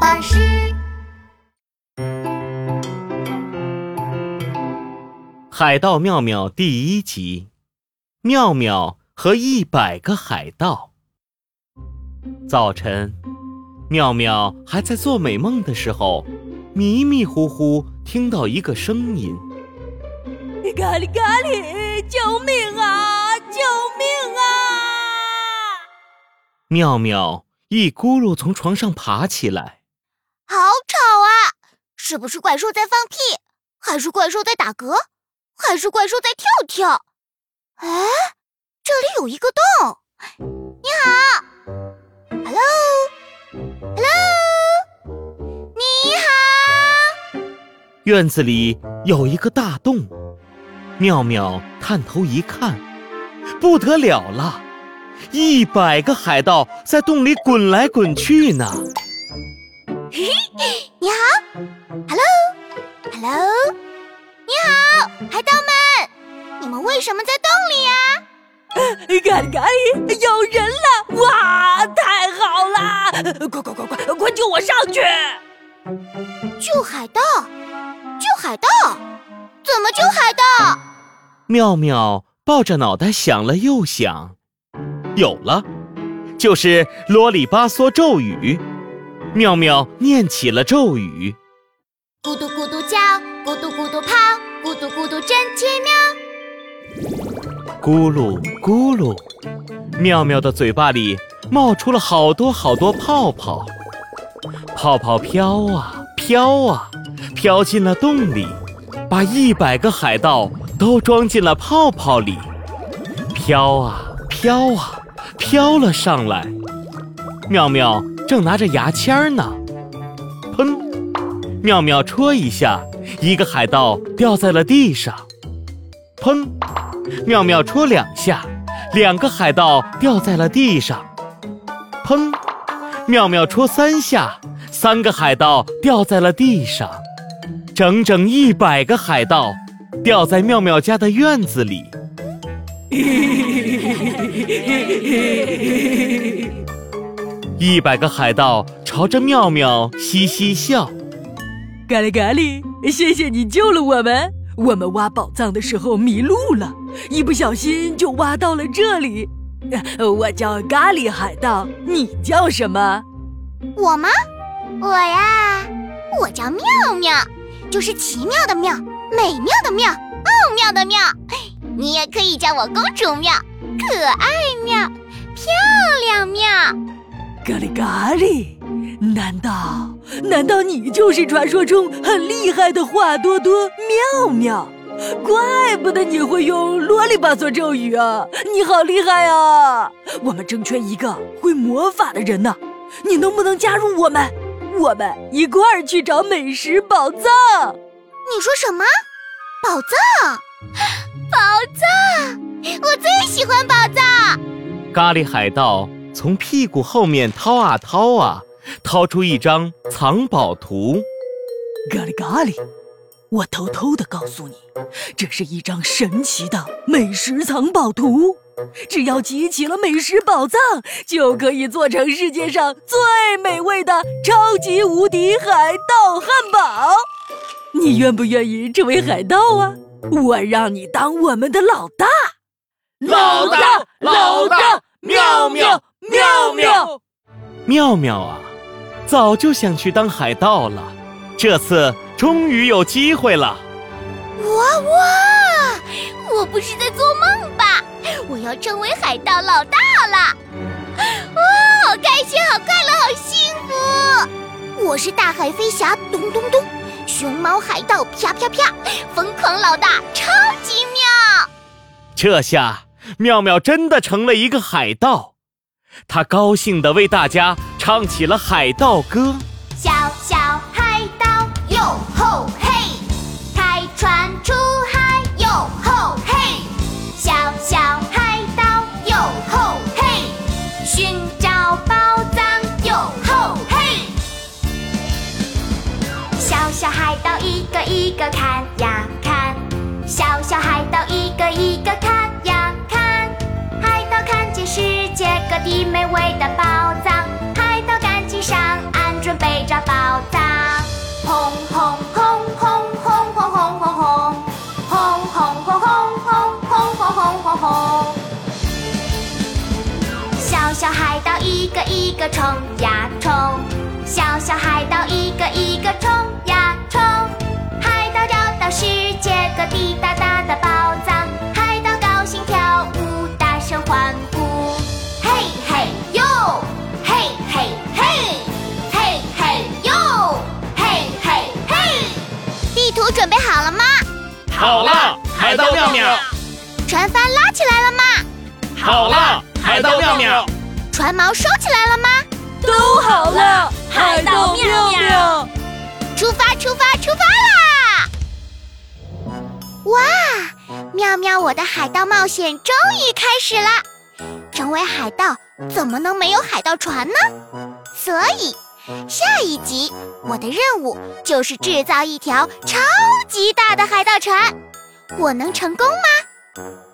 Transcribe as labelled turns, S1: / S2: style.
S1: 巴士。
S2: 海盗妙妙第一集：妙妙和一百个海盗。早晨，妙妙还在做美梦的时候，迷迷糊糊听到一个声音：“
S3: 咖喱咖喱，救命啊！救命啊！”
S2: 妙妙一咕噜从床上爬起来，
S1: 好吵啊！是不是怪兽在放屁？还是怪兽在打嗝？还是怪兽在跳跳？哎，这里有一个洞。你好，Hello，Hello，你好。
S2: 院子里有一个大洞，妙妙探头一看，不得了了，一百个海盗在洞里滚来滚去呢。
S1: 嘿嘿，你好，Hello，Hello。你好，海盗们！你们为什么在洞里呀？
S3: 咖喱咖喱，有人了！哇，太好了！快快快快快救我上去！
S1: 救海盗？救海盗？怎么救海盗？
S2: 妙妙抱着脑袋想了又想，有了，就是啰里吧嗦咒语。妙妙念起了咒语：
S1: 咕嘟咕嘟叫，咕嘟咕嘟泡。咕嘟咕嘟真奇妙，
S2: 咕噜咕噜，妙妙的嘴巴里冒出了好多好多泡泡，泡泡飘啊飘啊，飘进了洞里，把一百个海盗都装进了泡泡里，飘啊飘啊，飘了上来。妙妙正拿着牙签呢，砰！妙妙戳一下。一个海盗掉在了地上，砰！妙妙戳两下，两个海盗掉在了地上，砰！妙妙戳三下，三个海盗掉在了地上，整整一百个海盗掉在妙妙家的院子里。嘿
S3: 嘿嘿嘿嘿嘿嘿嘿嘿嘿嘿嘿
S2: 一百个海盗朝着妙妙嘻嘻笑。
S3: 咖喱咖喱，谢谢你救了我们。我们挖宝藏的时候迷路了，一不小心就挖到了这里。我叫咖喱海盗，你叫什么？
S1: 我吗？我呀，我叫妙妙，就是奇妙的妙，美妙的妙，奥妙的妙。你也可以叫我公主妙，可爱妙，漂亮妙。
S3: 咖喱咖喱。难道难道你就是传说中很厉害的话多多妙妙？怪不得你会用啰里吧嗦咒语啊！你好厉害啊！我们正缺一个会魔法的人呢，你能不能加入我们？我们一块儿去找美食宝藏。
S1: 你说什么？宝藏？宝藏？我最喜欢宝藏！
S2: 咖喱海盗从屁股后面掏啊掏啊。掏出一张藏宝图，
S3: 咖喱咖喱，我偷偷的告诉你，这是一张神奇的美食藏宝图。只要集齐了美食宝藏，就可以做成世界上最美味的超级无敌海盗汉堡。你愿不愿意成为海盗啊？我让你当我们的老大，
S4: 老大，老大，妙妙，妙妙，
S2: 妙妙啊！早就想去当海盗了，这次终于有机会了！
S1: 哇哇！我不是在做梦吧？我要成为海盗老大了！哇，好开心，好快乐，好幸福！我是大海飞侠，咚咚咚；熊猫海盗，啪啪啪；疯狂老大，超级妙！
S2: 这下妙妙真的成了一个海盗。他高兴地为大家唱起了海盗歌：
S1: 小小海盗哟吼嘿，开船出海哟吼嘿，小小海盗哟吼嘿，寻找宝藏哟吼嘿，小小海盗一个一个看呀看，小小海盗一个一个看的美味的宝藏，海盗赶紧上岸准备抓宝藏。红红轰轰轰轰轰轰轰，轰轰轰轰轰轰轰轰轰轰。小小海盗一个一个冲呀冲，小小海盗一个一个冲。
S4: 好了，海盗妙妙。
S1: 船帆拉起来了吗？
S4: 好了，海盗妙妙。
S1: 船锚收起来了吗？
S3: 都好了，海盗妙妙。
S1: 出发，出发，出发啦！哇，妙妙，我的海盗冒险终于开始了。成为海盗怎么能没有海盗船呢？所以，下一集我的任务就是制造一条超级大的海盗船。我能成功吗？